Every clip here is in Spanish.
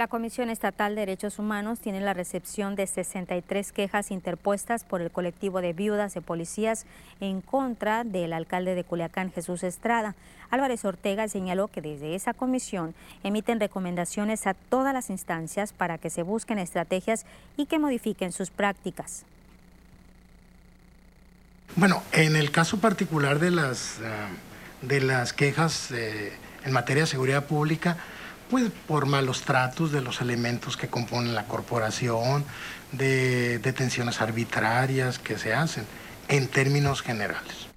La Comisión Estatal de Derechos Humanos tiene la recepción de 63 quejas interpuestas por el colectivo de viudas de policías en contra del alcalde de Culiacán, Jesús Estrada. Álvarez Ortega señaló que desde esa comisión emiten recomendaciones a todas las instancias para que se busquen estrategias y que modifiquen sus prácticas. Bueno, en el caso particular de las, ah, de las quejas eh, en materia de seguridad pública, pues por malos tratos de los elementos que componen la corporación, de detenciones arbitrarias que se hacen, en términos generales.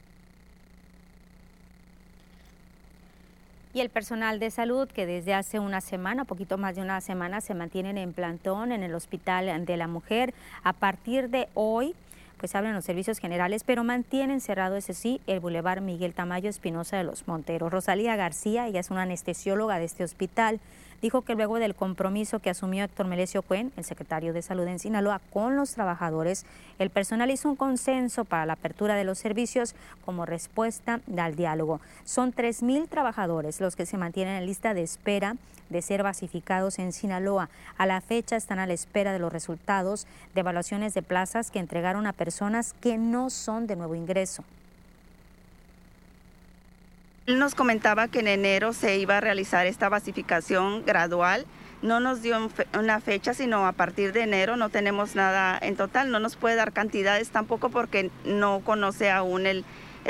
Y el personal de salud que desde hace una semana, poquito más de una semana, se mantienen en plantón en el Hospital de la Mujer, a partir de hoy pues abren los servicios generales, pero mantienen cerrado, ese sí, el Boulevard Miguel Tamayo Espinosa de los Monteros. Rosalía García, ella es una anestesióloga de este hospital, dijo que luego del compromiso que asumió Héctor Melesio Cuen, el secretario de Salud en Sinaloa, con los trabajadores, el personal hizo un consenso para la apertura de los servicios como respuesta al diálogo. Son 3.000 trabajadores los que se mantienen en lista de espera de ser basificados en Sinaloa. A la fecha están a la espera de los resultados de evaluaciones de plazas que entregaron a personas que no son de nuevo ingreso. Él nos comentaba que en enero se iba a realizar esta basificación gradual. No nos dio una fecha, sino a partir de enero no tenemos nada en total. No nos puede dar cantidades tampoco porque no conoce aún el,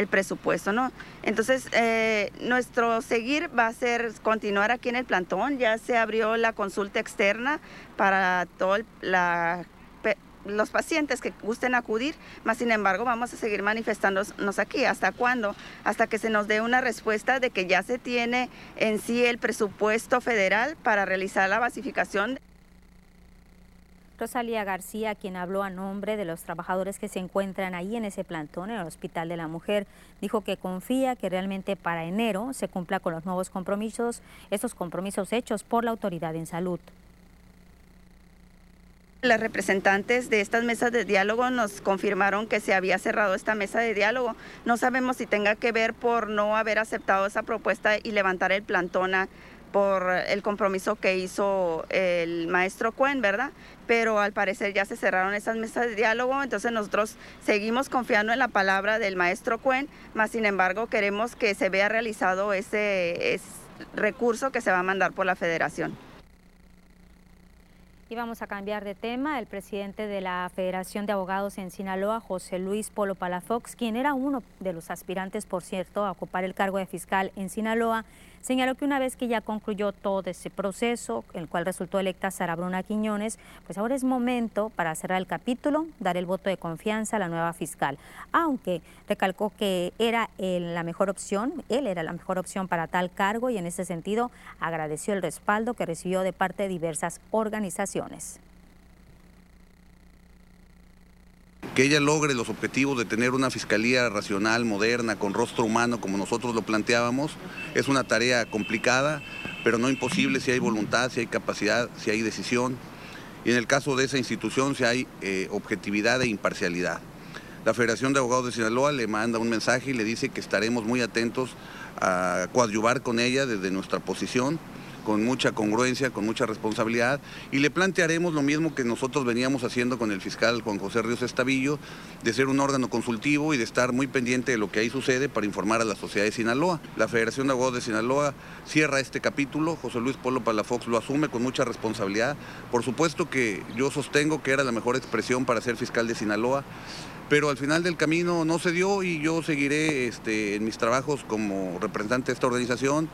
presupuesto, ¿no? Entonces, eh, nuestro seguir va a ser continuar aquí en el plantón. Ya se abrió la consulta externa para toda la los pacientes que gusten acudir, más sin embargo vamos a seguir manifestándonos aquí. ¿Hasta cuándo? Hasta que se nos dé una respuesta de que ya se tiene en sí el presupuesto federal para realizar la basificación. Rosalía García, quien habló a nombre de los trabajadores que se encuentran ahí en ese plantón en el Hospital de la Mujer, dijo que confía que realmente para enero se cumpla con los nuevos compromisos, estos compromisos hechos por la autoridad en salud. Las representantes de estas mesas de diálogo nos confirmaron que se había cerrado esta mesa de diálogo. No sabemos si tenga que ver por no haber aceptado esa propuesta y levantar el plantona por el compromiso que hizo el maestro Cuen, ¿verdad? Pero al parecer ya se cerraron esas mesas de diálogo, entonces nosotros seguimos confiando en la palabra del maestro Cuen, más sin embargo queremos que se vea realizado ese, ese recurso que se va a mandar por la federación. Y vamos a cambiar de tema. El presidente de la Federación de Abogados en Sinaloa, José Luis Polo Palafox, quien era uno de los aspirantes, por cierto, a ocupar el cargo de fiscal en Sinaloa, señaló que una vez que ya concluyó todo ese proceso, el cual resultó electa Sara Bruna Quiñones, pues ahora es momento para cerrar el capítulo, dar el voto de confianza a la nueva fiscal. Aunque recalcó que era la mejor opción, él era la mejor opción para tal cargo y en ese sentido agradeció el respaldo que recibió de parte de diversas organizaciones. Que ella logre los objetivos de tener una fiscalía racional, moderna, con rostro humano, como nosotros lo planteábamos, es una tarea complicada, pero no imposible si hay voluntad, si hay capacidad, si hay decisión. Y en el caso de esa institución, si hay eh, objetividad e imparcialidad. La Federación de Abogados de Sinaloa le manda un mensaje y le dice que estaremos muy atentos a coadyuvar con ella desde nuestra posición con mucha congruencia, con mucha responsabilidad y le plantearemos lo mismo que nosotros veníamos haciendo con el fiscal Juan José Ríos Estavillo, de ser un órgano consultivo y de estar muy pendiente de lo que ahí sucede para informar a la sociedad de Sinaloa. La Federación de Abogados de Sinaloa cierra este capítulo, José Luis Polo Palafox lo asume con mucha responsabilidad. Por supuesto que yo sostengo que era la mejor expresión para ser fiscal de Sinaloa pero al final del camino no se dio y yo seguiré este, en mis trabajos como representante de esta organización.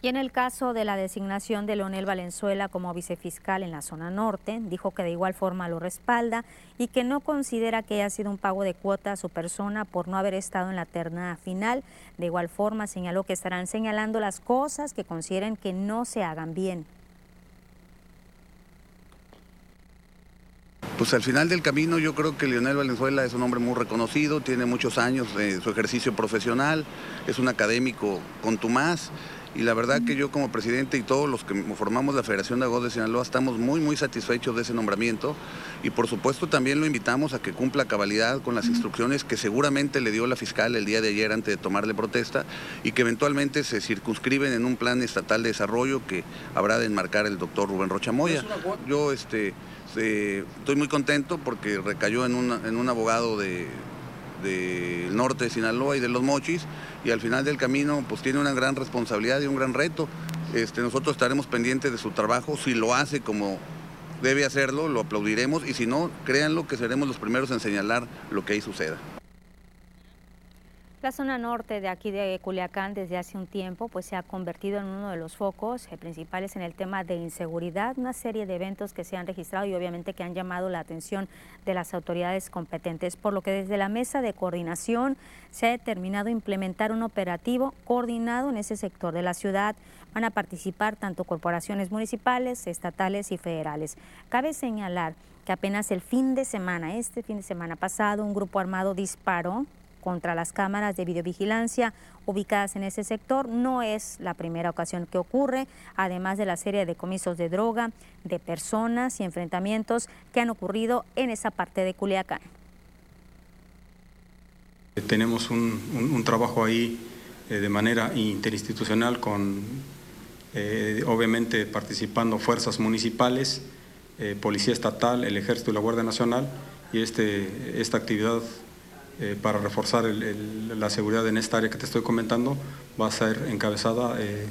Y en el caso de la designación de Leonel Valenzuela como vicefiscal en la zona norte, dijo que de igual forma lo respalda y que no considera que haya sido un pago de cuota a su persona por no haber estado en la terna final. De igual forma señaló que estarán señalando las cosas que consideren que no se hagan bien. Pues al final del camino yo creo que Leonel Valenzuela es un hombre muy reconocido, tiene muchos años de su ejercicio profesional, es un académico contumaz y la verdad que yo como presidente y todos los que formamos la Federación de Agos de Sinaloa estamos muy muy satisfechos de ese nombramiento. Y por supuesto también lo invitamos a que cumpla cabalidad con las instrucciones que seguramente le dio la fiscal el día de ayer antes de tomarle protesta y que eventualmente se circunscriben en un plan estatal de desarrollo que habrá de enmarcar el doctor Rubén Rochamoya. Yo este, estoy muy contento porque recayó en, en un abogado de del norte de Sinaloa y de los Mochis y al final del camino pues tiene una gran responsabilidad y un gran reto. Este, nosotros estaremos pendientes de su trabajo, si lo hace como debe hacerlo, lo aplaudiremos y si no, créanlo que seremos los primeros en señalar lo que ahí suceda. La zona norte de aquí de Culiacán desde hace un tiempo pues se ha convertido en uno de los focos eh, principales en el tema de inseguridad, una serie de eventos que se han registrado y obviamente que han llamado la atención de las autoridades competentes, por lo que desde la mesa de coordinación se ha determinado implementar un operativo coordinado en ese sector de la ciudad. Van a participar tanto corporaciones municipales, estatales y federales. Cabe señalar que apenas el fin de semana, este fin de semana pasado, un grupo armado disparó contra las cámaras de videovigilancia ubicadas en ese sector. No es la primera ocasión que ocurre, además de la serie de decomisos de droga, de personas y enfrentamientos que han ocurrido en esa parte de Culiacán. Tenemos un, trabajo ahí eh, de manera interinstitucional con, eh, obviamente, participando fuerzas municipales, eh, Policía Estatal, el Ejército y la Guardia Nacional, y este, esta actividad eh, para reforzar la seguridad en esta área que te estoy comentando va a ser encabezada eh,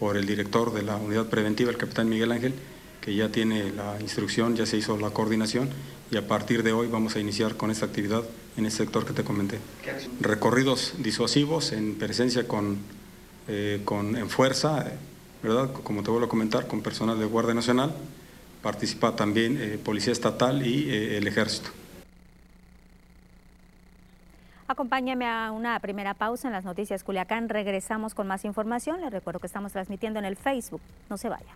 por el director de la unidad preventiva, el capitán Miguel Ángel, que ya tiene la instrucción, ya se hizo la coordinación y a partir de hoy vamos a iniciar con esta actividad en el sector que te comenté. Recorridos disuasivos en presencia con, eh, con en fuerza, ¿verdad? Como te vuelvo a comentar, con personal de Guardia Nacional, participa también Policía Estatal y el Ejército. Acompáñame a una primera pausa en las noticias Culiacán. Regresamos con más información. Les recuerdo que estamos transmitiendo en el Facebook. No se vaya.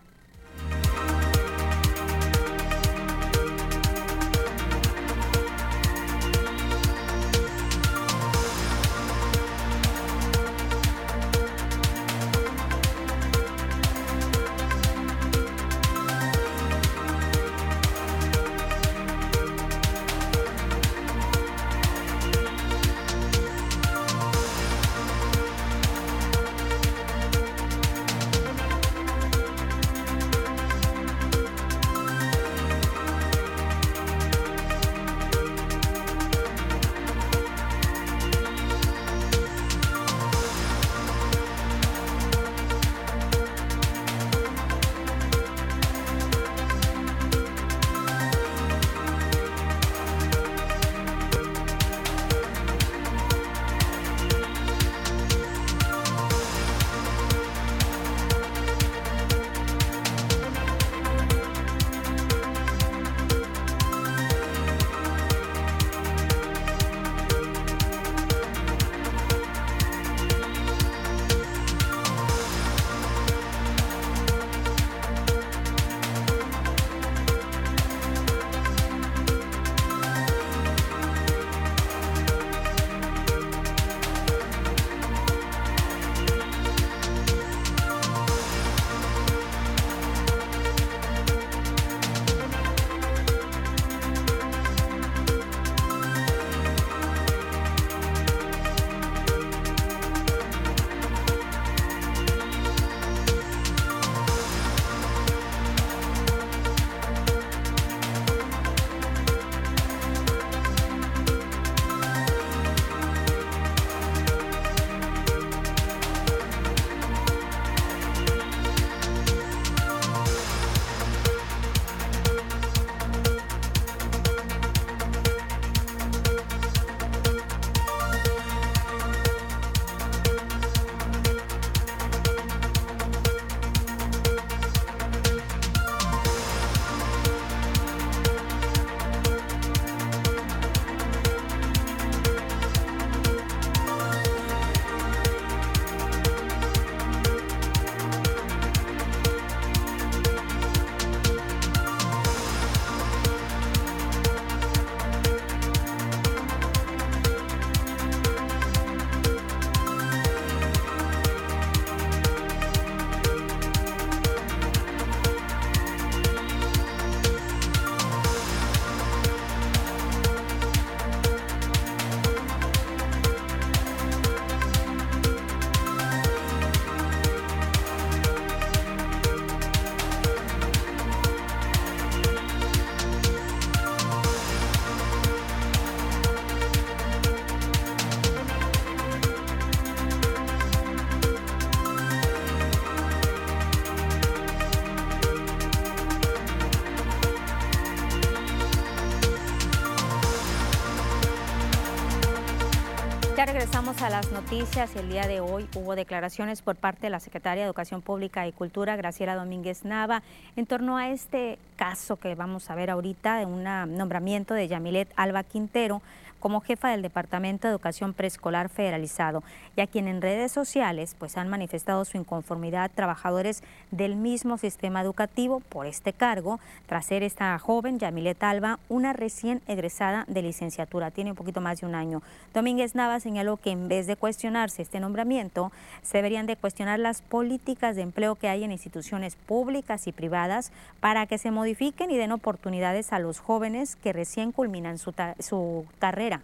A las noticias. El día de hoy hubo declaraciones por parte de la Secretaria de Educación Pública y Cultura, Graciela Domínguez Nava, en torno a este caso que vamos a ver ahorita de un nombramiento de Yamilet Alba Quintero como jefa del Departamento de Educación Preescolar Federalizado, ya quien en redes sociales pues han manifestado su inconformidad trabajadores del mismo sistema educativo por este cargo, tras ser esta joven, Yamilet Alba, una recién egresada de licenciatura, tiene un poquito más de un año. Domínguez Nava señaló que en vez de cuestionarse este nombramiento, se deberían de cuestionar las políticas de empleo que hay en instituciones públicas y privadas para que se modifiquen y den oportunidades a los jóvenes que recién culminan su, su carrera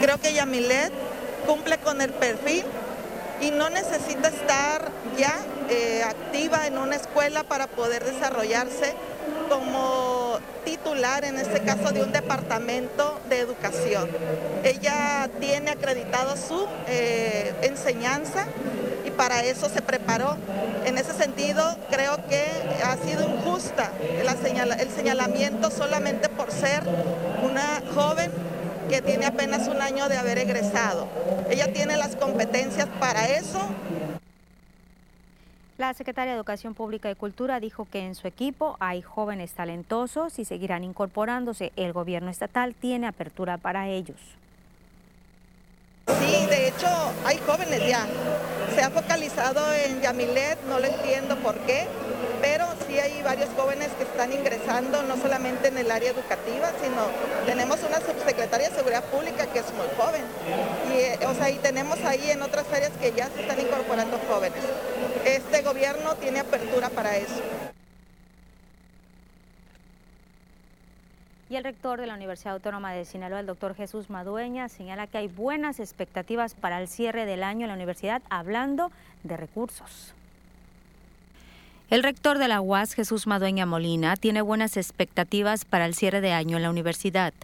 Creo que Yamilet cumple con el perfil y no necesita estar ya eh, activa en una escuela para poder desarrollarse como titular, en este caso, de un departamento de educación. Ella tiene acreditado su eh, enseñanza para eso se preparó. En ese sentido, creo que ha sido injusta el señalamiento solamente por ser una joven que tiene apenas un año de haber egresado. Ella tiene las competencias para eso. La secretaria de Educación Pública y Cultura dijo que en su equipo hay jóvenes talentosos y seguirán incorporándose. El gobierno estatal tiene apertura para ellos. Sí, de hecho hay jóvenes ya. Se ha focalizado en Yamilet, no lo entiendo por qué pero sí hay varios jóvenes que están ingresando, no solamente en el área educativa, sino tenemos una subsecretaria de Seguridad Pública que es muy joven. Y, eh, o sea, y tenemos ahí en otras áreas que ya se están incorporando jóvenes. Este gobierno tiene apertura para eso. Y el rector de la Universidad Autónoma de Sinaloa, el doctor Jesús Madueña, señala que hay buenas expectativas para el cierre del año en la universidad, hablando de recursos. El rector de la UAS, Jesús Madueña Molina, tiene buenas expectativas para el cierre de año en la universidad.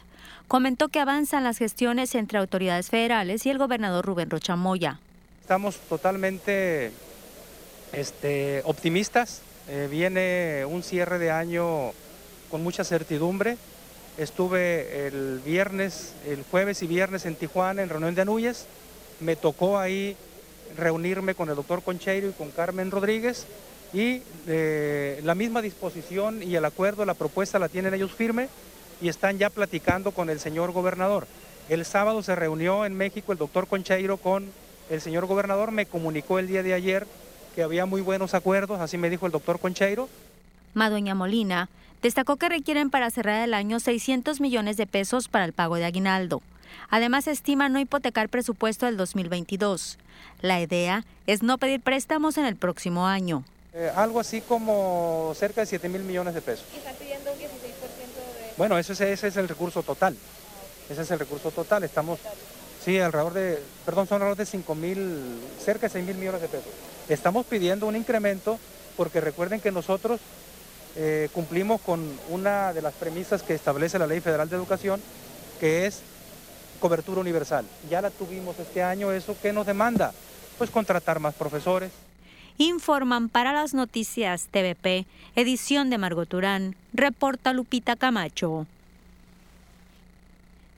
Comentó que avanzan las gestiones entre autoridades federales y el gobernador Rubén Rochamoya. Estamos totalmente este, optimistas. Eh, viene un cierre de año con mucha certidumbre. Estuve el viernes, el jueves y viernes en Tijuana en reunión de Anuyes. Me tocó ahí reunirme con el doctor Concheiro y con Carmen Rodríguez y eh, la misma disposición y el acuerdo, la propuesta la tienen ellos firme y están ya platicando con el señor gobernador. El sábado se reunió en México el doctor Concheiro con el señor gobernador, me comunicó el día de ayer que había muy buenos acuerdos, así me dijo el doctor Concheiro. Madueña Molina destacó que requieren para cerrar el año 600 millones de pesos para el pago de aguinaldo. Además, estima no hipotecar presupuesto del 2022. La idea es no pedir préstamos en el próximo año. Eh, algo así como cerca de 7 mil millones de pesos. ¿Y están pidiendo un 16% de...? Bueno, ese, ese es el recurso total. Ese es el recurso total. Estamos, sí, alrededor de, perdón, son alrededor de 5 mil, cerca de 6 mil millones de pesos. Estamos pidiendo un incremento porque recuerden que nosotros eh, cumplimos con una de las premisas que establece la Ley Federal de Educación, que es cobertura universal. Ya la tuvimos este año, ¿eso qué nos demanda? Pues contratar más profesores, informan para las noticias TVP, edición de Margot Turán, reporta Lupita Camacho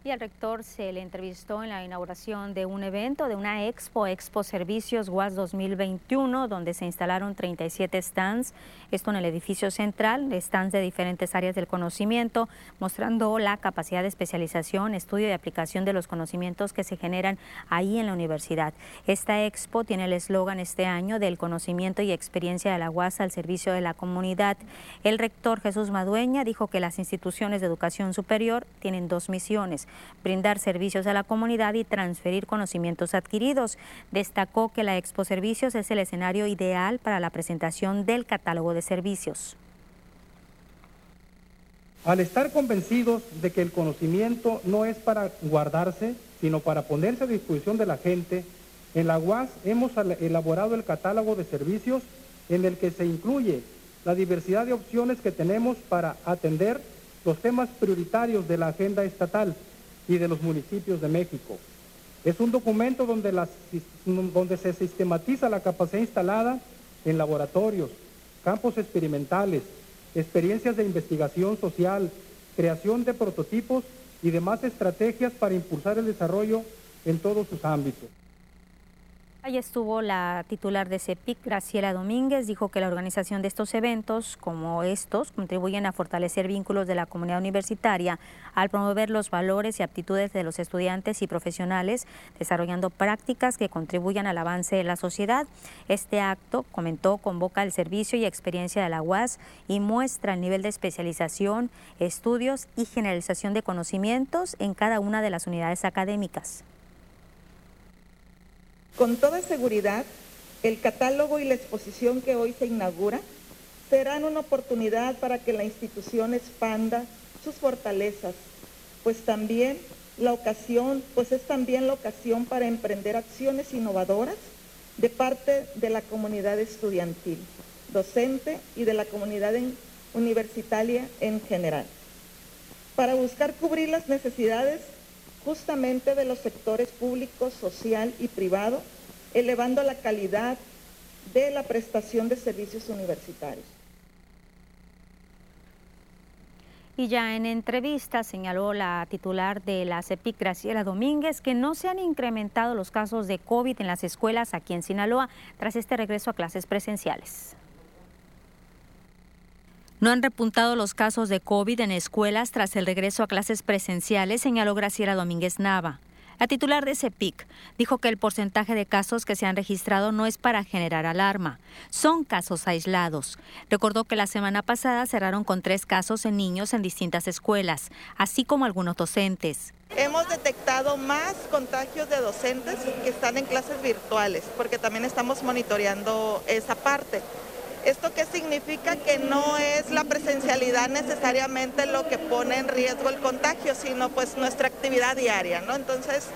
y al rector se le entrevistó en la inauguración de un evento, de una expo, Expo Servicios UAS 2021, donde se instalaron 37 stands, esto en el edificio central, stands de diferentes áreas del conocimiento, mostrando la capacidad de especialización, estudio y aplicación de los conocimientos que se generan ahí en la universidad. Esta expo tiene el eslogan este año del conocimiento y experiencia de la UAS al servicio de la comunidad. El rector Jesús Madueña dijo que las instituciones de educación superior tienen dos misiones brindar servicios a la comunidad y transferir conocimientos adquiridos. Destacó que la Expo Servicios es el escenario ideal para la presentación del catálogo de servicios. Al estar convencidos de que el conocimiento no es para guardarse, sino para ponerse a disposición de la gente, en la UAS hemos elaborado el catálogo de servicios en el que se incluye la diversidad de opciones que tenemos para atender los temas prioritarios de la agenda estatal y de los municipios de México. Es un documento donde, donde se sistematiza la capacidad instalada en laboratorios, campos experimentales, experiencias de investigación social, creación de prototipos y demás estrategias para impulsar el desarrollo en todos sus ámbitos. Ahí estuvo la titular de CEPIC, Graciela Domínguez, dijo que la organización de estos eventos, como estos, contribuyen a fortalecer vínculos de la comunidad universitaria al promover los valores y aptitudes de los estudiantes y profesionales, desarrollando prácticas que contribuyan al avance de la sociedad. Este acto, comentó, convoca el servicio y experiencia de la UAS y muestra el nivel de especialización, estudios y generalización de conocimientos en cada una de las unidades académicas. Con toda seguridad, el catálogo y la exposición que hoy se inaugura serán una oportunidad para que la institución expanda sus fortalezas, pues también la ocasión, pues es también la ocasión para emprender acciones innovadoras de parte de la comunidad estudiantil, docente y de la comunidad universitaria en general, para buscar cubrir las necesidades justamente de los sectores público, social y privado, elevando la calidad de la prestación de servicios universitarios. Y ya en entrevista señaló la titular de la CEPIC, Graciela Domínguez, que no se han incrementado los casos de COVID en las escuelas aquí en Sinaloa tras este regreso a clases presenciales. No han repuntado los casos de COVID en escuelas tras el regreso a clases presenciales, señaló Graciela Domínguez Nava. La titular de CEPIC dijo que el porcentaje de casos que se han registrado no es para generar alarma, son casos aislados. Recordó que la semana pasada cerraron con tres casos en niños en distintas escuelas, así como algunos docentes. Hemos detectado más contagios de docentes que están en clases virtuales, porque también estamos monitoreando esa parte. ¿Esto qué significa? Que no es la presencialidad necesariamente lo que pone en riesgo el contagio, sino pues nuestra actividad diaria, ¿no? Entonces,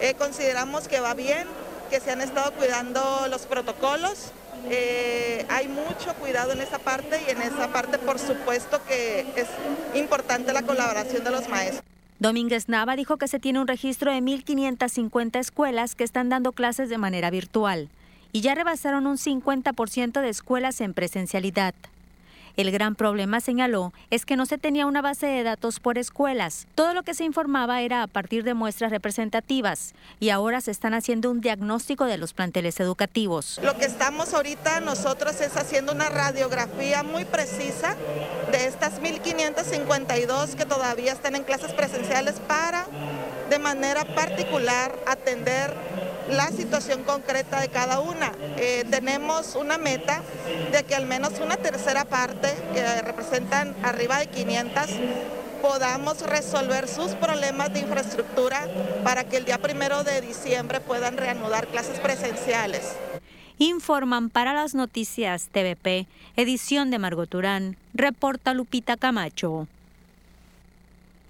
eh, consideramos que va bien, que se han estado cuidando los protocolos, eh, hay mucho cuidado en esa parte y en esa parte por supuesto que es importante la colaboración de los maestros. Domínguez Nava dijo que se tiene un registro de 1.550 escuelas que están dando clases de manera virtual y ya rebasaron un 50% de escuelas en presencialidad. El gran problema, señaló, es que no se tenía una base de datos por escuelas. Todo lo que se informaba era a partir de muestras representativas y ahora se están haciendo un diagnóstico de los planteles educativos. Lo que estamos ahorita nosotros es haciendo una radiografía muy precisa de estas 1.552 que todavía están en clases presenciales para de manera particular atender la situación concreta de cada una. Eh, tenemos una meta de que al menos una tercera parte, que representan arriba de 500, podamos resolver sus problemas de infraestructura para que el día primero de diciembre puedan reanudar clases presenciales. Informan para las noticias TVP, edición de Margot Turán, reporta Lupita Camacho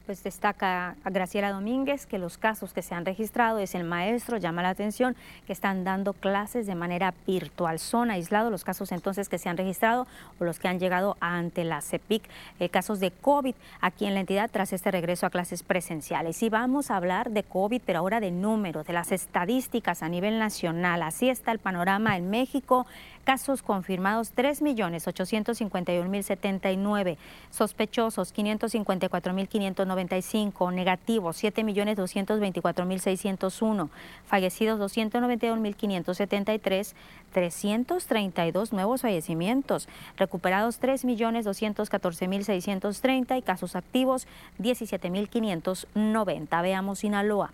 pues destaca Graciela Domínguez que los casos que se han registrado es el maestro, llama la atención que están dando clases de manera virtual. Son aislados los casos entonces que se han registrado o los que han llegado ante la CEPIC, eh, casos de COVID aquí en la entidad tras este regreso a clases presenciales. Y vamos a hablar de COVID, pero ahora de números, de las estadísticas a nivel nacional. Así está el panorama en México. Casos confirmados 3.851.079, sospechosos 554.595, negativos 7.224.601, fallecidos 292.573, 332 nuevos fallecimientos, recuperados 3.214.630 y casos activos 17.590. Veamos Sinaloa.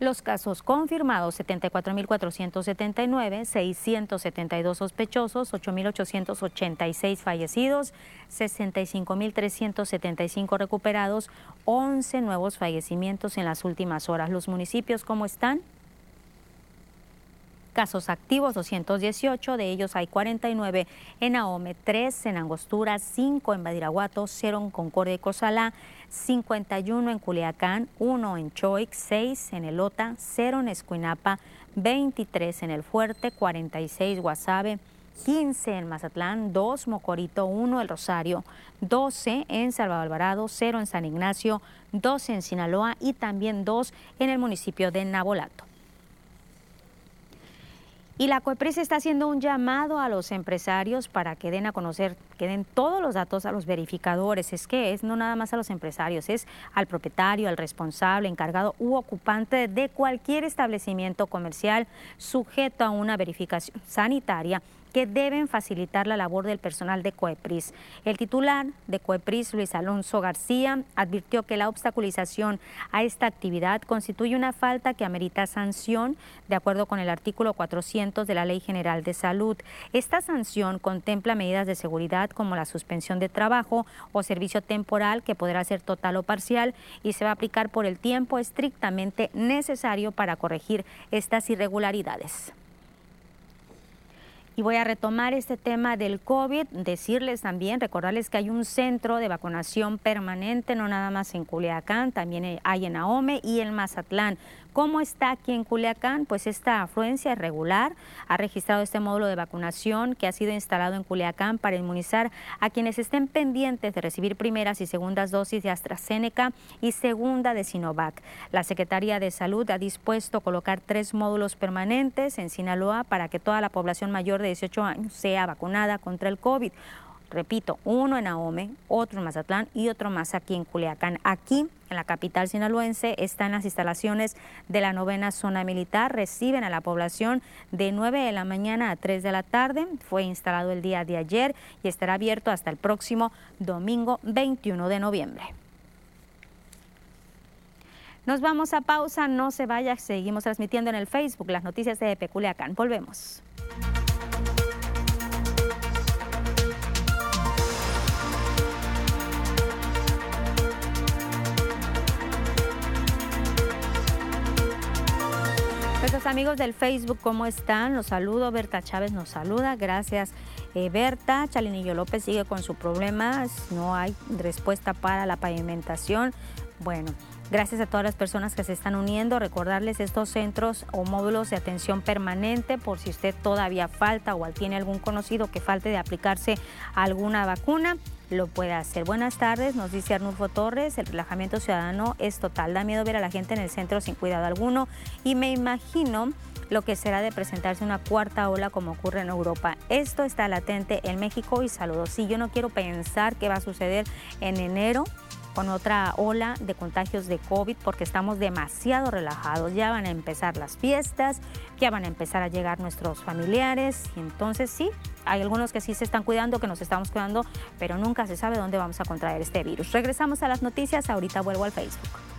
Los casos confirmados 74.479, 672 sospechosos, 8.886 fallecidos, 65.375 recuperados, 11 nuevos fallecimientos en las últimas horas. ¿Los municipios cómo están? Casos activos 218, de ellos hay 49 en Ahome, 3 en Angostura, 5 en Badiraguato, 0 en Concordia y Cozalá, 51 en Culiacán, 1 en Choix, 6 en Elota, 0 en Escuinapa, 23 en El Fuerte, 46 Guasave, 15 en Mazatlán, 2 Mocorito, 1 El Rosario, 12 en Salvador Alvarado, 0 en San Ignacio, 12 en Sinaloa y también 2 en el municipio de Nabolato. Y la COEPRIS está haciendo un llamado a los empresarios para que den a conocer, que den todos los datos a los verificadores. Es que es no nada más a los empresarios, es al propietario, al responsable, encargado u ocupante de cualquier establecimiento comercial sujeto a una verificación sanitaria que deben facilitar la labor del personal de COEPRIS. El titular de COEPRIS, Luis Alonso García, advirtió que la obstaculización a esta actividad constituye una falta que amerita sanción de acuerdo con el artículo 400 de la Ley General de Salud. Esta sanción contempla medidas de seguridad como la suspensión de trabajo o servicio temporal que podrá ser total o parcial y se va a aplicar por el tiempo estrictamente necesario para corregir estas irregularidades. Y voy a retomar este tema del COVID, decirles también, recordarles que hay un centro de vacunación permanente, no nada más en Culiacán, también hay en Ahome y en Mazatlán. ¿Cómo está aquí en Culiacán? Pues esta afluencia es regular. Ha registrado este módulo de vacunación que ha sido instalado en Culiacán para inmunizar a quienes estén pendientes de recibir primeras y segundas dosis de AstraZeneca y segunda de Sinovac. La Secretaría de Salud ha dispuesto colocar tres módulos permanentes en Sinaloa para que toda la población mayor de 18 años sea vacunada contra el COVID. Repito, uno en Ahome, otro en Mazatlán y otro más aquí en Culiacán. Aquí, en la capital sinaloense, están las instalaciones de la novena zona militar. Reciben a la población de 9 de la mañana a 3 de la tarde. Fue instalado el día de ayer y estará abierto hasta el próximo domingo 21 de noviembre. Nos vamos a pausa, no se vaya, seguimos transmitiendo en el Facebook las noticias de Peculiacán. Volvemos. Nuestros amigos del Facebook, ¿cómo están? Los saludo. Berta Chávez nos saluda. Gracias, eh, Berta. Chalinillo López sigue con su problema. No hay respuesta para la pavimentación. Bueno, Gracias a todas las personas que se están uniendo. Recordarles estos centros o módulos de atención permanente por si usted todavía falta o tiene algún conocido que falte de aplicarse alguna vacuna lo puede hacer. Buenas tardes, nos dice Arnulfo Torres, el relajamiento ciudadano es total, da miedo ver a la gente en el centro sin cuidado alguno y me imagino lo que será de presentarse una cuarta ola como ocurre en Europa. Esto está latente en México y saludos. Sí, yo no quiero pensar qué va a suceder en enero con otra ola de contagios de COVID porque estamos demasiado relajados. Ya van a empezar las fiestas, ya van a empezar a llegar nuestros familiares y entonces sí, hay algunos que sí se están cuidando, que nos estamos cuidando, pero nunca se sabe dónde vamos a contraer este virus. Regresamos a las noticias, ahorita vuelvo al Facebook.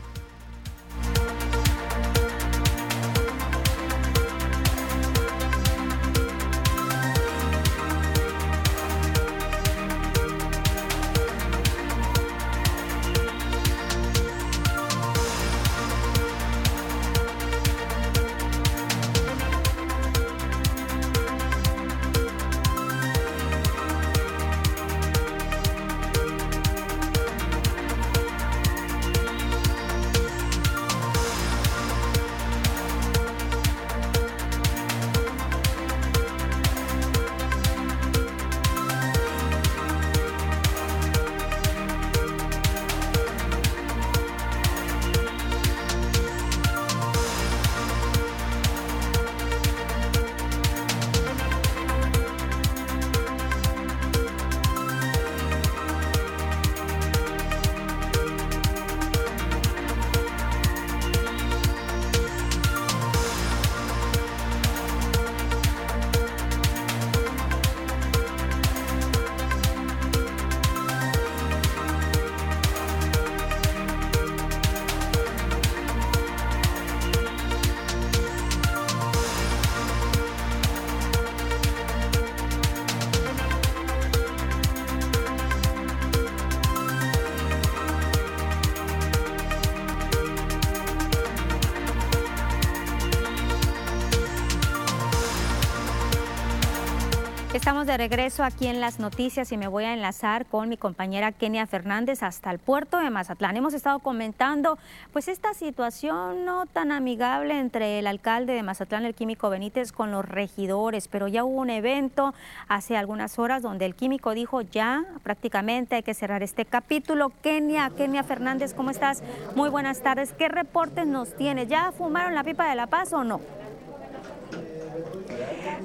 De regreso aquí en las noticias y me voy a enlazar con mi compañera Kenia Fernández hasta el puerto de Mazatlán. Hemos estado comentando pues esta situación no tan amigable entre el alcalde de Mazatlán, el químico Benítez, con los regidores, pero ya hubo un evento hace algunas horas donde el químico dijo ya prácticamente hay que cerrar este capítulo. Kenia, Kenia Fernández, ¿cómo estás? Muy buenas tardes. ¿Qué reportes nos tienes? ¿Ya fumaron la pipa de la paz o no?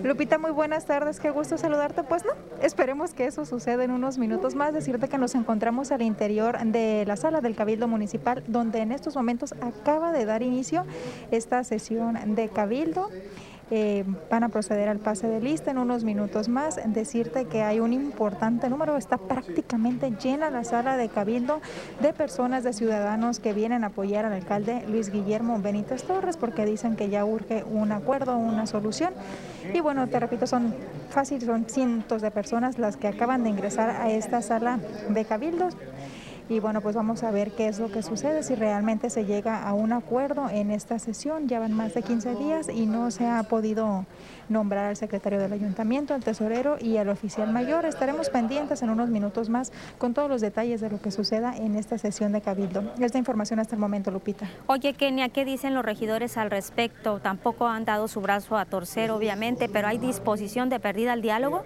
Lupita, muy buenas tardes, qué gusto saludarte. Pues no, esperemos que eso suceda en unos minutos más. Decirte que nos encontramos al interior de la sala del Cabildo Municipal, donde en estos momentos acaba de dar inicio esta sesión de Cabildo. Eh, van a proceder al pase de lista en unos minutos más. Decirte que hay un importante número, está prácticamente llena la sala de cabildo de personas, de ciudadanos que vienen a apoyar al alcalde Luis Guillermo Benítez Torres porque dicen que ya urge un acuerdo, una solución. Y bueno, te repito, son fácil, son cientos de personas las que acaban de ingresar a esta sala de cabildos y bueno, pues vamos a ver qué es lo que sucede, si realmente se llega a un acuerdo en esta sesión. Ya van más de 15 días y no se ha podido nombrar al secretario del ayuntamiento, al tesorero y al oficial mayor. Estaremos pendientes en unos minutos más con todos los detalles de lo que suceda en esta sesión de Cabildo. Esta información hasta el momento, Lupita. Oye, Kenia, ¿qué dicen los regidores al respecto? Tampoco han dado su brazo a torcer, obviamente, pero ¿hay disposición de perdida al diálogo?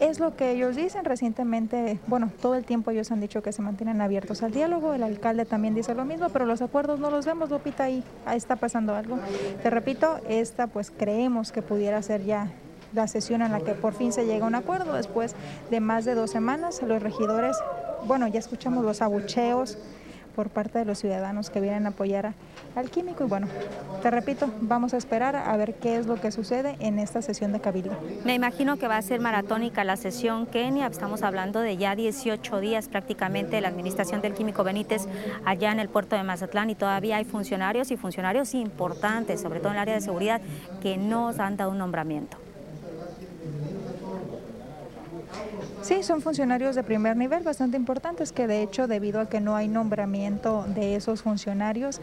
Es lo que ellos dicen recientemente, bueno, todo el tiempo ellos han dicho que se mantienen abiertos al diálogo, el alcalde también dice lo mismo, pero los acuerdos no los vemos, Lupita, ahí, está pasando algo. Te repito, esta pues creemos que pudiera ser ya la sesión en la que por fin se llega a un acuerdo después de más de dos semanas. Los regidores, bueno, ya escuchamos los abucheos por parte de los ciudadanos que vienen a apoyar al químico. Y bueno, te repito, vamos a esperar a ver qué es lo que sucede en esta sesión de Cabildo. Me imagino que va a ser maratónica la sesión, Kenia. Estamos hablando de ya 18 días prácticamente de la administración del químico Benítez allá en el puerto de Mazatlán y todavía hay funcionarios y funcionarios importantes, sobre todo en el área de seguridad, que nos han dado un nombramiento. Sí, son funcionarios de primer nivel bastante importantes que de hecho debido a que no hay nombramiento de esos funcionarios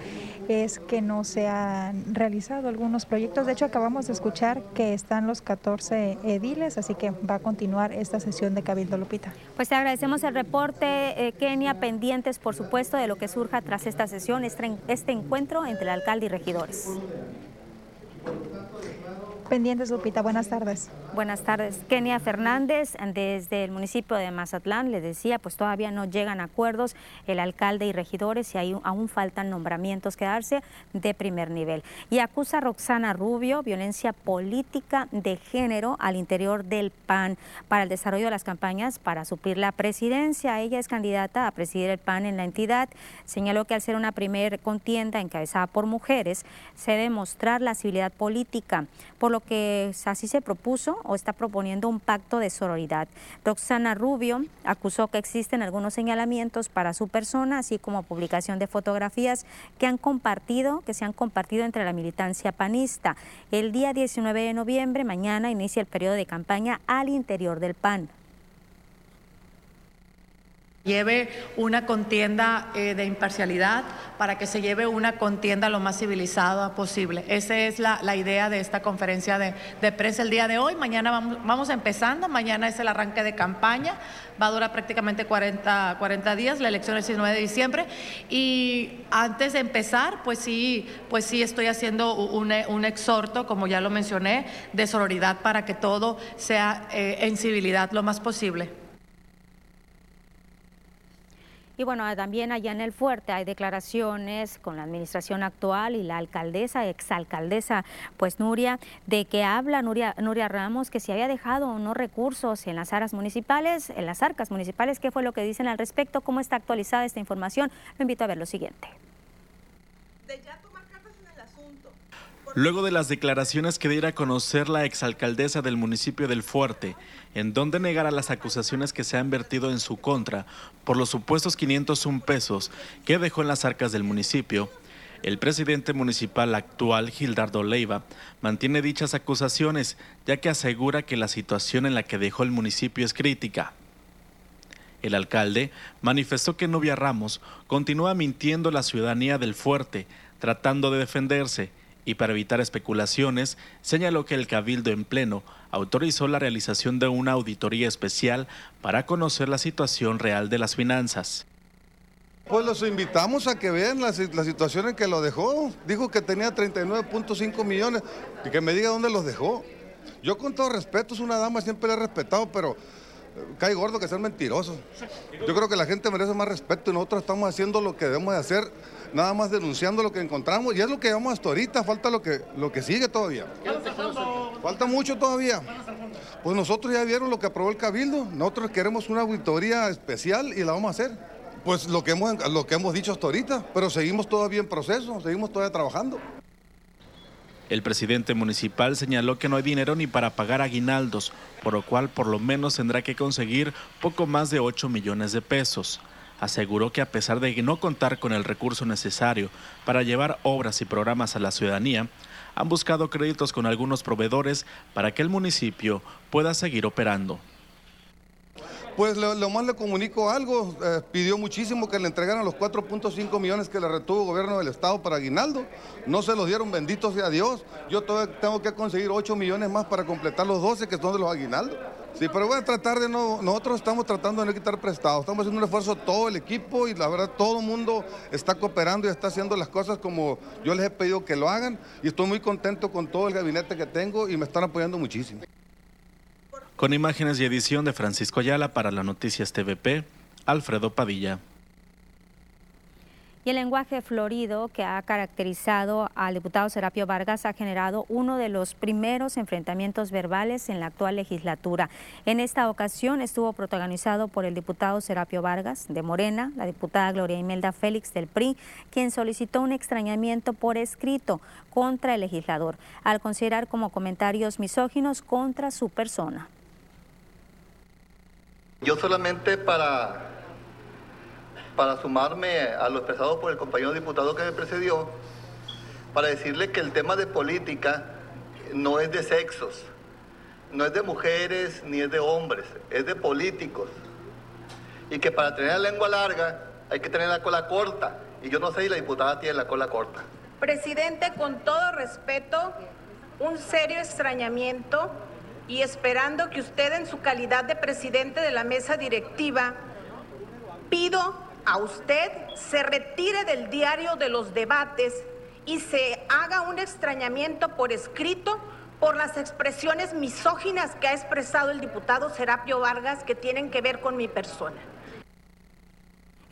es que no se han realizado algunos proyectos. De hecho acabamos de escuchar que están los 14 ediles, así que va a continuar esta sesión de Cabildo Lupita. Pues te agradecemos el reporte, eh, Kenia, pendientes por supuesto de lo que surja tras esta sesión, este, este encuentro entre el alcalde y regidores. Pendientes, Lupita. Buenas tardes. Buenas tardes. Kenia Fernández, desde el municipio de Mazatlán, le decía, pues todavía no llegan acuerdos el alcalde y regidores y aún faltan nombramientos que darse de primer nivel. Y acusa a Roxana Rubio violencia política de género al interior del PAN para el desarrollo de las campañas para suplir la presidencia. Ella es candidata a presidir el PAN en la entidad. Señaló que al ser una primer contienda encabezada por mujeres, se debe mostrar la civilidad política, por lo que así se propuso o está proponiendo un pacto de sororidad. Roxana Rubio acusó que existen algunos señalamientos para su persona, así como publicación de fotografías que han compartido, que se han compartido entre la militancia panista. El día 19 de noviembre, mañana, inicia el periodo de campaña al interior del PAN lleve una contienda eh, de imparcialidad, para que se lleve una contienda lo más civilizada posible. Esa es la, idea de esta conferencia de, prensa el día de hoy. Mañana vamos, vamos, empezando, mañana es el arranque de campaña, va a durar prácticamente 40, 40 días, la elección es el 19 de diciembre. Y antes de empezar, pues sí, pues sí estoy haciendo un, exhorto, como ya lo mencioné, de sororidad para que todo sea eh, en civilidad lo más posible. Y bueno, también allá en el fuerte hay declaraciones con la administración actual y la alcaldesa, exalcaldesa, pues Nuria, de que habla Nuria, Nuria Ramos que si había dejado o no recursos en las aras municipales, en las arcas municipales, ¿qué fue lo que dicen al respecto? ¿Cómo está actualizada esta información? Lo invito a ver lo siguiente. Luego de las declaraciones que diera a conocer la exalcaldesa del municipio del Fuerte, en donde negara las acusaciones que se han vertido en su contra por los supuestos 501 pesos que dejó en las arcas del municipio, el presidente municipal actual, Gildardo Leiva, mantiene dichas acusaciones, ya que asegura que la situación en la que dejó el municipio es crítica. El alcalde manifestó que Nubia Ramos continúa mintiendo la ciudadanía del fuerte, tratando de defenderse y para evitar especulaciones, señaló que el Cabildo en pleno autorizó la realización de una auditoría especial para conocer la situación real de las finanzas. Pues los invitamos a que vean la, situación en que lo dejó. Dijo que tenía 39.5 millones y que me diga dónde los dejó. Yo con todo respeto, es una dama, siempre la he respetado, pero cae gordo que sean mentirosos. Yo creo que la gente merece más respeto y nosotros estamos haciendo lo que debemos de hacer, nada más denunciando lo que encontramos y es lo que llevamos hasta ahorita, falta lo que, lo que sigue todavía. Falta mucho todavía. Pues nosotros ya vieron lo que aprobó el Cabildo, nosotros queremos una auditoría especial y la vamos a hacer. Pues lo que hemos, lo que hemos dicho hasta ahorita, pero seguimos todavía en proceso, seguimos todavía trabajando. El presidente municipal señaló que no hay dinero ni para pagar aguinaldos, por lo cual por lo menos tendrá que conseguir poco más de 8 millones de pesos. Aseguró que a pesar de no contar con el recurso necesario para llevar obras y programas a la ciudadanía, han buscado créditos con algunos proveedores para que el municipio pueda seguir operando. Pues lo, más le comunico algo, eh, pidió muchísimo que le entregaran los 4.5 millones que le retuvo el gobierno del estado para aguinaldo, no se los dieron, bendito sea Dios, yo tengo que conseguir 8 millones más para completar los 12 que son de los aguinaldos. Sí, pero voy a tratar de no, nosotros estamos tratando de no quitar prestados, estamos haciendo un esfuerzo todo el equipo y la verdad todo el mundo está cooperando y está haciendo las cosas como yo les he pedido que lo hagan y estoy muy contento con todo el gabinete que tengo y me están apoyando muchísimo. Con imágenes y edición de Francisco Ayala para la Noticias TVP, Alfredo Padilla. Y el lenguaje florido que ha caracterizado al diputado Serapio Vargas ha generado uno de los primeros enfrentamientos verbales en la actual legislatura. En esta ocasión estuvo protagonizado por el diputado Serapio Vargas de Morena, la diputada Gloria Imelda Félix del PRI, quien solicitó un extrañamiento por escrito contra el legislador, al considerar como comentarios misóginos contra su persona. Yo solamente para, para sumarme a lo expresado por el compañero diputado que me precedió, para decirle que el tema de política no es de sexos, no es de mujeres ni es de hombres, es de políticos. Y que para tener la lengua larga hay que tener la cola corta. Y yo no sé si la diputada tiene la cola corta. Presidente, con todo respeto, un serio extrañamiento y esperando que usted en su calidad de presidente de la mesa directiva, pido a usted se retire del diario de los debates y se haga un extrañamiento por escrito por las expresiones misóginas que ha expresado el diputado Serapio Vargas que tienen que ver con mi persona.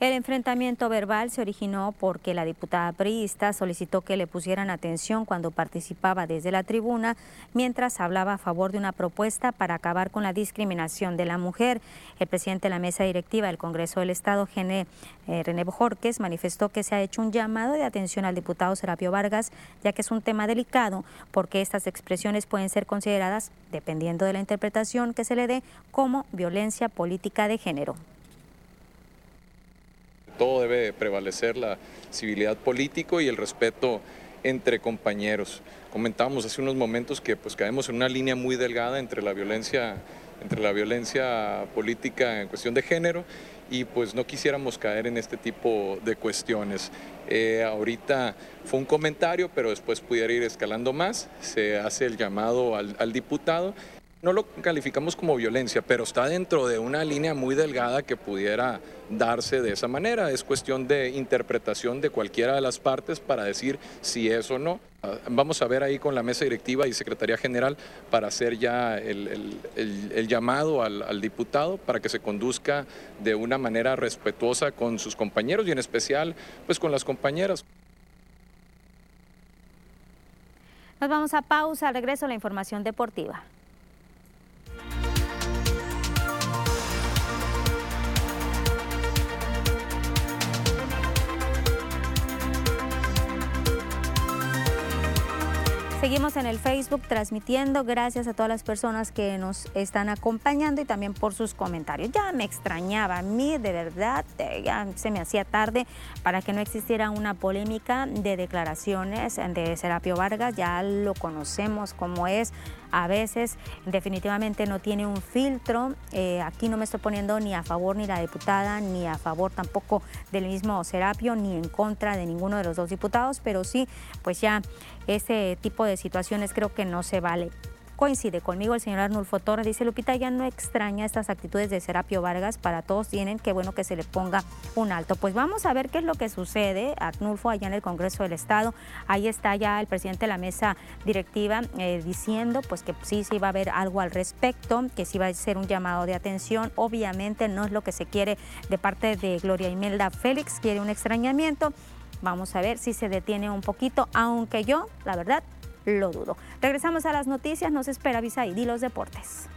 El enfrentamiento verbal se originó porque la diputada priista solicitó que le pusieran atención cuando participaba desde la tribuna mientras hablaba a favor de una propuesta para acabar con la discriminación de la mujer. El presidente de la mesa directiva del Congreso del Estado, eh, René Bojorques, manifestó que se ha hecho un llamado de atención al diputado Serapio Vargas, ya que es un tema delicado porque estas expresiones pueden ser consideradas, dependiendo de la interpretación que se le dé, como violencia política de género todo debe prevalecer la civilidad político y el respeto entre compañeros. Comentábamos hace unos momentos que pues caemos en una línea muy delgada entre la violencia entre la violencia política en cuestión de género y pues no quisiéramos caer en este tipo de cuestiones. Eh, ahorita fue un comentario, pero después pudiera ir escalando más. Se hace el llamado al diputado no lo calificamos como violencia, pero está dentro de una línea muy delgada que pudiera darse de esa manera. Es cuestión de interpretación de cualquiera de las partes para decir si es o no. Ah, vamos a ver ahí con la mesa directiva y Secretaría General para hacer ya el, llamado al, diputado para que se conduzca de una manera respetuosa con sus compañeros y en especial pues con las compañeras. Nos vamos a pausa, regreso a la información deportiva. Seguimos en el Facebook transmitiendo. Gracias a todas las personas que nos están acompañando y también por sus comentarios. Ya me extrañaba a mí, de verdad, eh, ya se me hacía tarde para que no existiera una polémica de declaraciones de Serapio Vargas. Ya lo conocemos como es a veces definitivamente no tiene un filtro. Eh, aquí no me estoy poniendo ni a favor ni la diputada, ni a favor tampoco del mismo Serapio, ni en contra de ninguno de los dos diputados, pero sí, pues ya ese tipo de situaciones creo que no se vale. Coincide conmigo el señor Arnulfo Torres, dice Lupita, ya no extraña estas actitudes de Serapio Vargas, para todos tienen, qué bueno que se le ponga un alto. Pues vamos a ver qué es lo que sucede, Arnulfo, allá en el Congreso del Estado, ahí está ya el presidente de la mesa directiva eh, diciendo pues que sí, sí va a haber algo al respecto, que sí va a ser un llamado de atención, obviamente no es lo que se quiere de parte de Gloria Imelda Félix, quiere un extrañamiento, Vamos a ver si se detiene un poquito, aunque yo, la verdad, lo dudo. Regresamos a las noticias, nos espera Visaí y los deportes.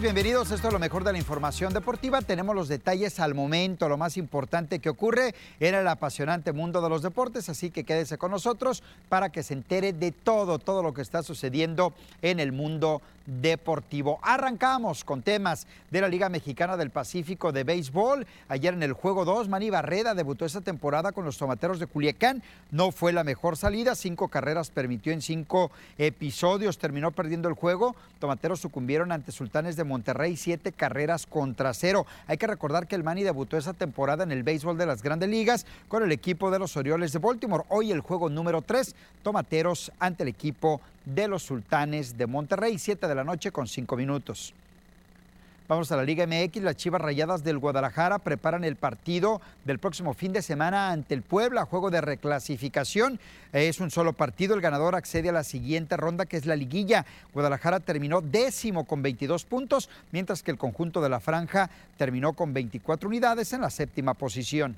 Bienvenidos. Esto es lo mejor de la información deportiva. Tenemos los detalles al momento. Lo más importante que ocurre era el apasionante mundo de los deportes, así que quédese con nosotros para que se entere de todo, todo lo que está sucediendo en el mundo deportivo. Arrancamos con temas de la Liga Mexicana del Pacífico de Béisbol. Ayer en el juego 2, Manny Barreda debutó esta temporada con los Tomateros de Culiacán. No fue la mejor salida, cinco carreras permitió en cinco episodios, terminó perdiendo el juego. Tomateros sucumbieron ante Sultanes de Monterrey, siete carreras contra cero. Hay que recordar que el Manny debutó esa temporada en el béisbol de las grandes ligas con el equipo de los Orioles de Baltimore. Hoy el juego número 3, Tomateros ante el equipo de los Sultanes de Monterrey, 7 de la noche con 5 minutos. Vamos a la Liga MX. Las Chivas Rayadas del Guadalajara preparan el partido del próximo fin de semana ante el Puebla, juego de reclasificación. Es un solo partido. El ganador accede a la siguiente ronda, que es la liguilla. Guadalajara terminó décimo con 22 puntos, mientras que el conjunto de la franja terminó con 24 unidades en la séptima posición.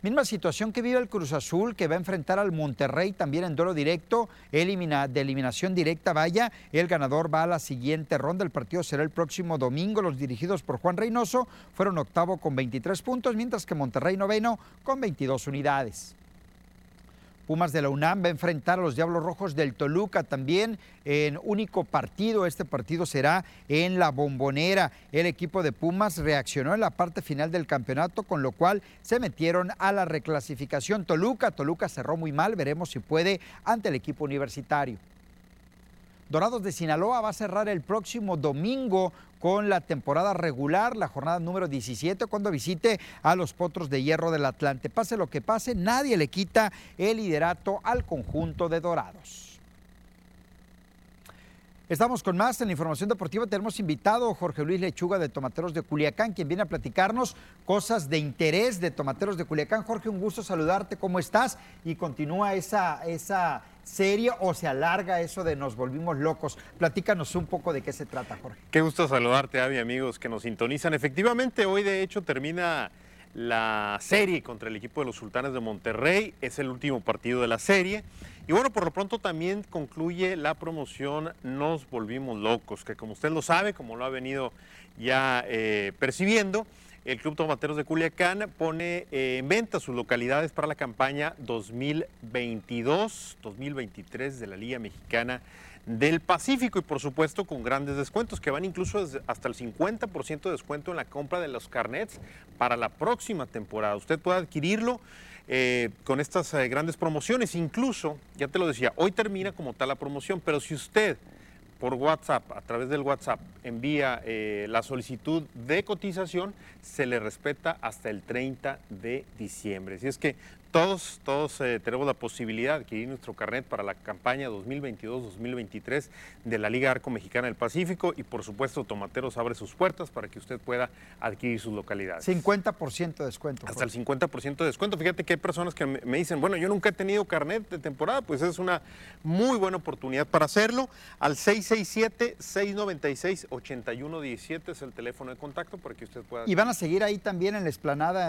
Misma situación que vive el Cruz Azul, que va a enfrentar al Monterrey también en duelo directo, elimina, de eliminación directa. Vaya, el ganador va a la siguiente ronda. El partido será el próximo domingo. Los dirigidos por Juan Reynoso fueron octavo con 23 puntos, mientras que Monterrey noveno con 22 unidades. Pumas de la UNAM va a enfrentar a los Diablos Rojos del Toluca también en único partido. Este partido será en la bombonera. El equipo de Pumas reaccionó en la parte final del campeonato, con lo cual se metieron a la reclasificación. Toluca, Toluca cerró muy mal, veremos si puede ante el equipo universitario. Dorados de Sinaloa va a cerrar el próximo domingo con la temporada regular, la jornada número 17, cuando visite a los Potros de Hierro del Atlante. Pase lo que pase, nadie le quita el liderato al conjunto de Dorados. Estamos con más en la información deportiva. Tenemos invitado a Jorge Luis Lechuga de Tomateros de Culiacán, quien viene a platicarnos cosas de interés de Tomateros de Culiacán. Jorge, un gusto saludarte. ¿Cómo estás? Y continúa esa, esa serie o se alarga eso de nos volvimos locos. Platícanos un poco de qué se trata, Jorge. Qué gusto saludarte, Avi, amigos que nos sintonizan. Efectivamente, hoy de hecho termina la serie contra el equipo de los Sultanes de Monterrey. Es el último partido de la serie. Y bueno, por lo pronto también concluye la promoción Nos Volvimos Locos, que como usted lo sabe, como lo ha venido ya eh, percibiendo, el Club Tomateros de Culiacán pone eh, en venta sus localidades para la campaña 2022-2023 de la Liga Mexicana del Pacífico y por supuesto con grandes descuentos que van incluso hasta el 50% de descuento en la compra de los carnets para la próxima temporada. Usted puede adquirirlo eh, con estas eh, grandes promociones. Incluso, ya te lo decía, hoy termina como tal la promoción, pero si usted por WhatsApp, a través del WhatsApp, envía eh, la solicitud de cotización, se le respeta hasta el 30 de diciembre. Así es que todos, todos eh, tenemos la posibilidad de adquirir nuestro carnet para la campaña 2022-2023 de la Liga Arco Mexicana del Pacífico y por supuesto Tomateros abre sus puertas para que usted pueda adquirir sus localidades. 50% de descuento. Hasta el 50% de descuento. Fíjate que hay personas que me dicen, bueno, yo nunca he tenido carnet de temporada, pues es una muy buena oportunidad para hacerlo. Al 667-696-8117 es el teléfono de contacto para que usted pueda... Y van a seguir ahí también en la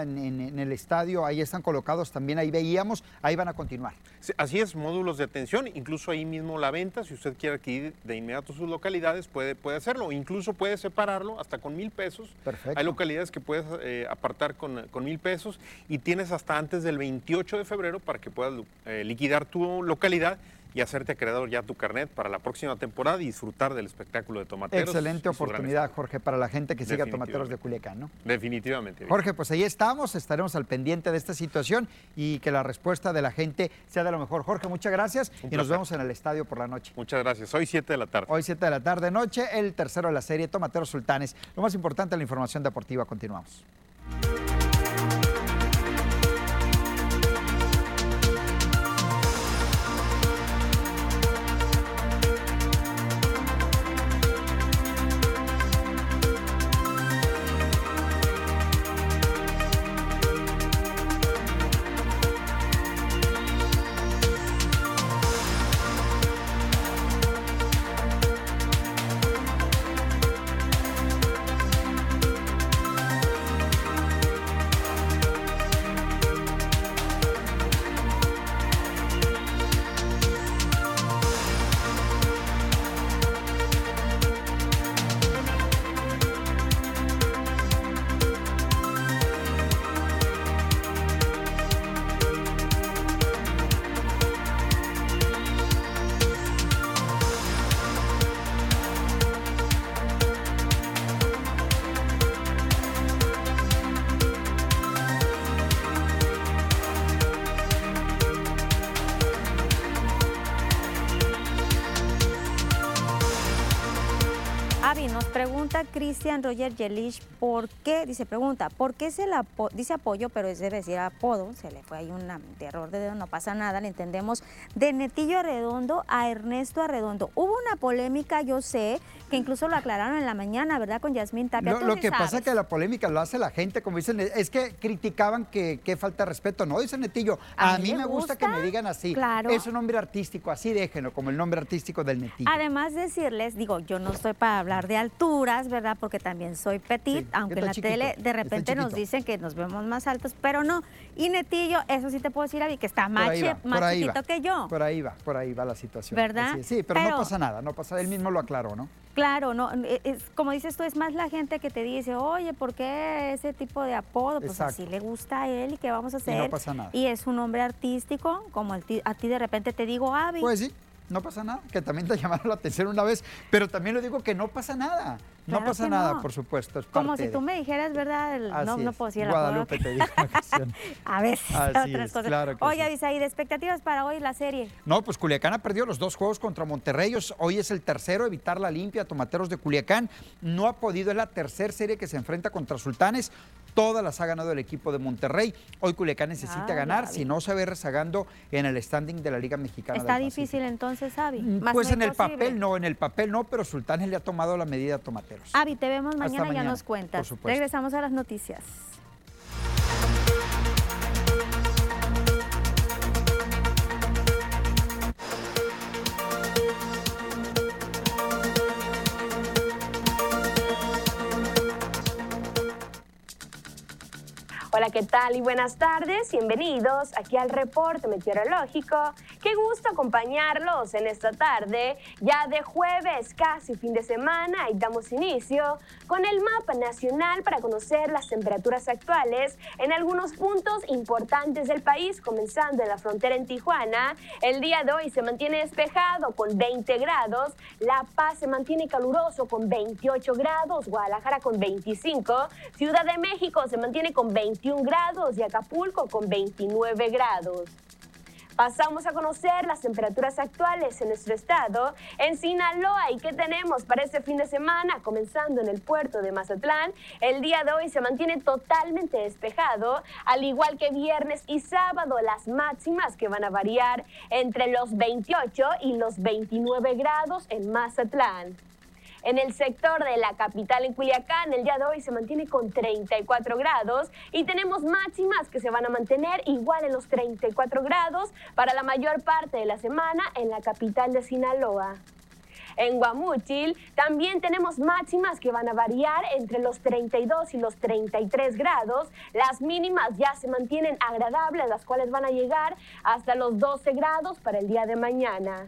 en, en- en el estadio, ahí están colocados también, ahí veíamos, ahí van a continuar. Sí, Así es, módulos de atención, incluso ahí mismo la venta, si usted quiere adquirir de inmediato sus localidades, puede, puede hacerlo, incluso puede separarlo hasta con mil pesos. Perfecto. Hay localidades que puedes eh, apartar con, con mil pesos y tienes hasta antes del 28 de febrero para que puedas eh, liquidar tu localidad y hacerte acreedor ya tu carnet para la próxima temporada y disfrutar del espectáculo de tomateros. Excelente oportunidad, Jorge, para la gente que siga Tomateros de. Culiacán, ¿no? Definitivamente. Jorge, pues ahí estamos, estaremos al pendiente de esta situación y que la respuesta de la gente sea de lo mejor. Jorge, muchas gracias y nos vemos en el estadio por la noche. Muchas gracias. Hoy 7 de la tarde. Hoy 7 de la tarde noche, el tercero de la serie Tomateros Sultanes. Lo más importante, la información deportiva. Continuamos. Cristian Roger Yelish, ¿por qué? Dice, pregunta, ¿por qué se la dice apoyo, pero es debe decir apodo? Se le fue ahí un error de dedo, no pasa nada, le entendemos. De Netillo Arredondo a Ernesto Arredondo. Hubo una polémica, yo sé, que incluso lo aclararon en la mañana, ¿verdad? Con Yasmín Tapia. Lo, Tú lo sí que pasa es que la polémica lo hace la gente, como dicen, es que criticaban que, que falta de respeto. No, dice Netillo, A a, mí me gusta, que me digan así. claro. Es un nombre artístico, así déjenlo, como el nombre artístico del Netillo. Además decirles, digo, yo no estoy para hablar de alturas, ¿verdad? Porque también soy petit, Sí, aunque en la chiquito, tele de repente nos dicen que nos vemos más altos, pero no. Y Netillo, eso sí te puedo decir, Avi, que está más, chi- más chiquito que yo. Por ahí va, por ahí va la situación. ¿Verdad? Sí, pero, Pero- no pasa nada, no pasa, él mismo lo aclaró, ¿no? Claro, no, e- es, como dices tú, es más la gente que te dice, oye, ¿por qué ese tipo de apodo? Pues Exacto. así le gusta a él y qué vamos a hacer. pasa nada. Y es un hombre artístico, como el a ti de repente te digo, Avi. Pues sí, no pasa nada, que también te llamaron la atención una vez, pero también le digo que no pasa nada. No pasa nada, no. por supuesto. Es como si tú de- me dijeras, ¿verdad? El- no, Así no es. puedo decir. Guadalupe te dijo. A veces, Así otras es, cosas. claro que Oye, sí. Avisaí, expectativas para hoy la serie. No, pues Culiacán ha perdido los dos juegos contra Monterrey. Hoy es el tercero, evitar la limpia, Tomateros de Culiacán. No ha podido, es la tercera serie que se enfrenta contra Sultanes. Todas las ha ganado el equipo de Monterrey. Hoy Culiacán necesita Ay, ganar, si no se ve rezagando en el standing de la Liga Mexicana. Está del difícil entonces, Avi. Más Pues no en el papel no, en el papel no, pero Sultanes le ha tomado la medida a Tomateros. Avi, te vemos Hasta mañana, ya mañana, nos cuentas. por supuesto. Regresamos a las noticias. Hola. ¿qué tal? Y buenas tardes. Bienvenidos aquí al reporte meteorológico. Qué gusto acompañarlos en esta tarde, ya de jueves, casi fin de semana, y damos inicio con el mapa nacional para conocer las temperaturas actuales en algunos puntos importantes del país, comenzando en la frontera en Tijuana. El día de hoy se mantiene despejado con 20 grados, La Paz se mantiene caluroso con 28 grados, Guadalajara con 25, Ciudad de México se mantiene con 20 grados y Acapulco con 29 grados. Pasamos a conocer las temperaturas actuales en nuestro estado. En Sinaloa, ¿y qué tenemos para este fin de semana? Comenzando en el puerto de Mazatlán, el día de hoy se mantiene totalmente despejado, al igual que viernes y sábado, las máximas que van a variar entre los 28 y los 29 grados en Mazatlán. En el sector de la capital en Culiacán, el día de hoy se mantiene con 34 grados y tenemos máximas que se van a mantener igual en los 34 grados para la mayor parte de la semana en la capital de Sinaloa. En Guamúchil también tenemos máximas que van a variar entre los 32 y los 33 grados. Las mínimas ya se mantienen agradables, las cuales van a llegar hasta los 12 grados para el día de mañana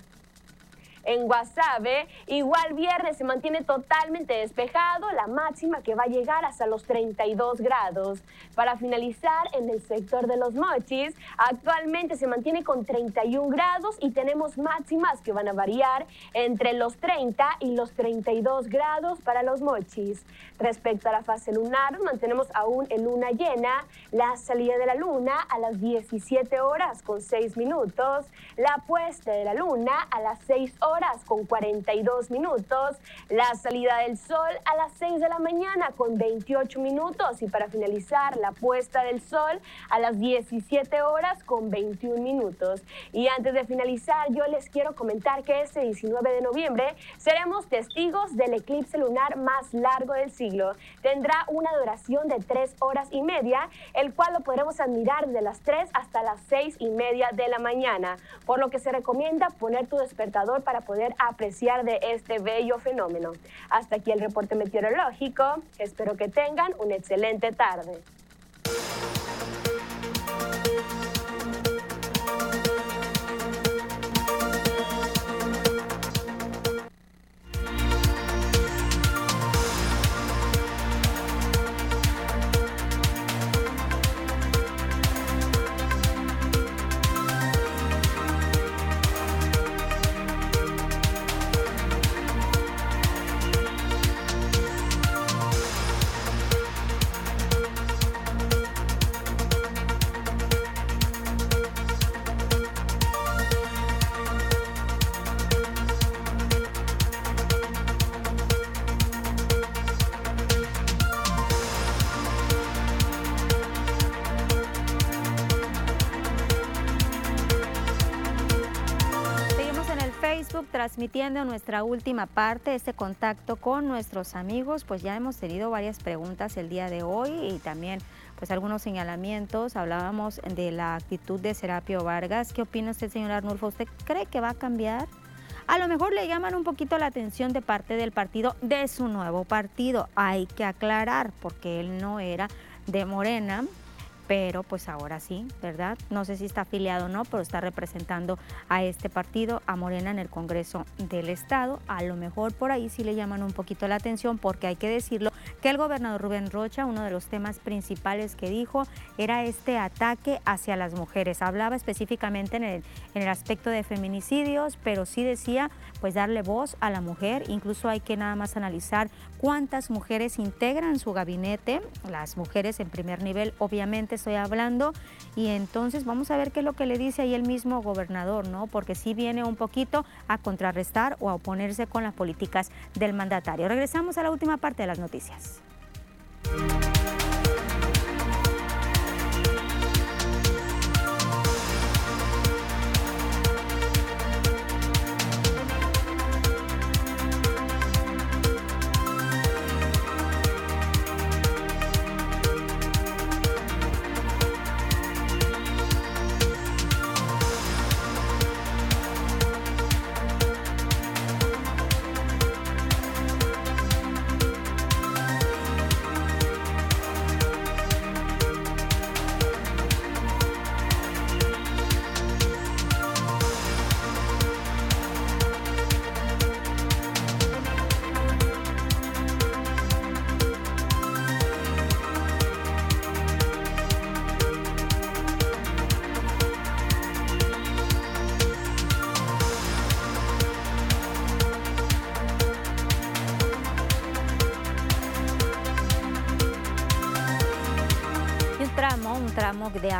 en Guasave. Igual viernes se mantiene totalmente despejado, la máxima que va a llegar hasta los 32 grados. Para finalizar, en el sector de los mochis, actualmente se mantiene con 31 grados y tenemos máximas que van a variar entre los 30 y los 32 grados para los mochis. Respecto a la fase lunar, mantenemos aún en luna llena la salida de la luna a las 17 horas con 6 minutos, la puesta de la luna a las 6 horas horas con 42 minutos, la salida del sol a las 6 de la mañana con 28 minutos y para finalizar la puesta del sol a las 17 horas con 21 minutos. Y antes de finalizar, yo les quiero comentar que este 19 de noviembre seremos testigos del eclipse lunar más largo del siglo. Tendrá una duración de 3 horas y media, el cual lo podremos admirar de las 3 hasta las 6 y media de la mañana, por lo que se recomienda poner tu despertador para poder apreciar de este bello fenómeno. Hasta aquí el reporte meteorológico. Espero que tengan una excelente tarde. Transmitiendo nuestra última parte, este contacto con nuestros amigos, pues ya hemos tenido varias preguntas el día de hoy y también pues algunos señalamientos. Hablábamos de la actitud de Serapio Vargas. ¿Qué opina usted, señor Arnulfo? ¿Usted cree que va a cambiar? A lo mejor le llaman un poquito la atención de parte del partido, de su nuevo partido. Hay que aclarar, porque él no era de Morena, pero pues ahora sí, ¿verdad? No sé si está afiliado o no, pero está representando a este partido, a Morena en el Congreso del Estado. A lo mejor por ahí sí le llaman un poquito la atención porque hay que decirlo que el gobernador Rubén Rocha, uno de los temas principales que dijo era este ataque hacia las mujeres. Hablaba específicamente en el, en el aspecto de feminicidios, pero sí decía pues darle voz a la mujer. Incluso hay que nada más analizar cuántas mujeres integran su gabinete, las mujeres en primer nivel, obviamente estoy hablando, y entonces vamos a ver qué es lo que le dice ahí el mismo gobernador, ¿no? Porque sí viene un poquito a contrarrestar o a oponerse con las políticas del mandatario. Regresamos a la última parte de las noticias.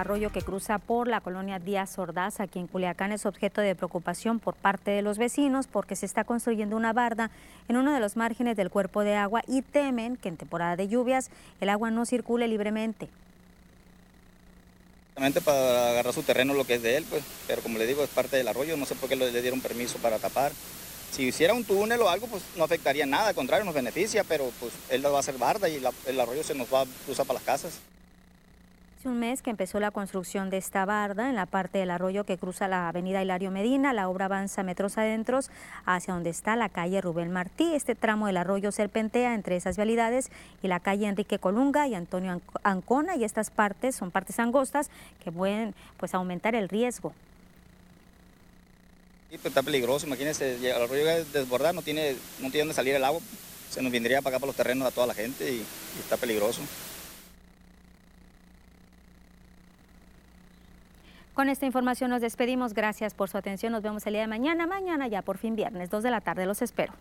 Arroyo que cruza por la colonia Díaz Ordaz, aquí en Culiacán, es objeto de preocupación por parte de los vecinos porque se está construyendo una barda en uno de los márgenes del cuerpo de agua y temen que en temporada de lluvias el agua no circule libremente. Para agarrar su terreno lo que es de él, pues, pero como le digo, es parte del arroyo, no sé por qué le dieron permiso para tapar. Si hiciera un túnel o algo, pues no afectaría nada, al contrario, nos beneficia, pero pues él va a hacer barda y el arroyo se nos va a cruzar para las casas. Hace un mes que empezó la construcción de esta barda en la parte del arroyo que cruza la avenida Hilario Medina. La obra avanza metros adentro hacia donde está la calle Rubén Martí. Este tramo del arroyo serpentea entre esas vialidades y la calle Enrique Colunga y Antonio Ancona. Y estas partes son partes angostas que pueden pues, aumentar el riesgo. Está peligroso. Imagínense, el arroyo desbordar, no tiene, no tiene dónde salir el agua. Se nos vendría a pagar por los terrenos a toda la gente y está peligroso. Con esta información nos despedimos. Gracias por su atención. Nos vemos el día de mañana. Mañana ya por fin viernes, 2 de la tarde. Los espero.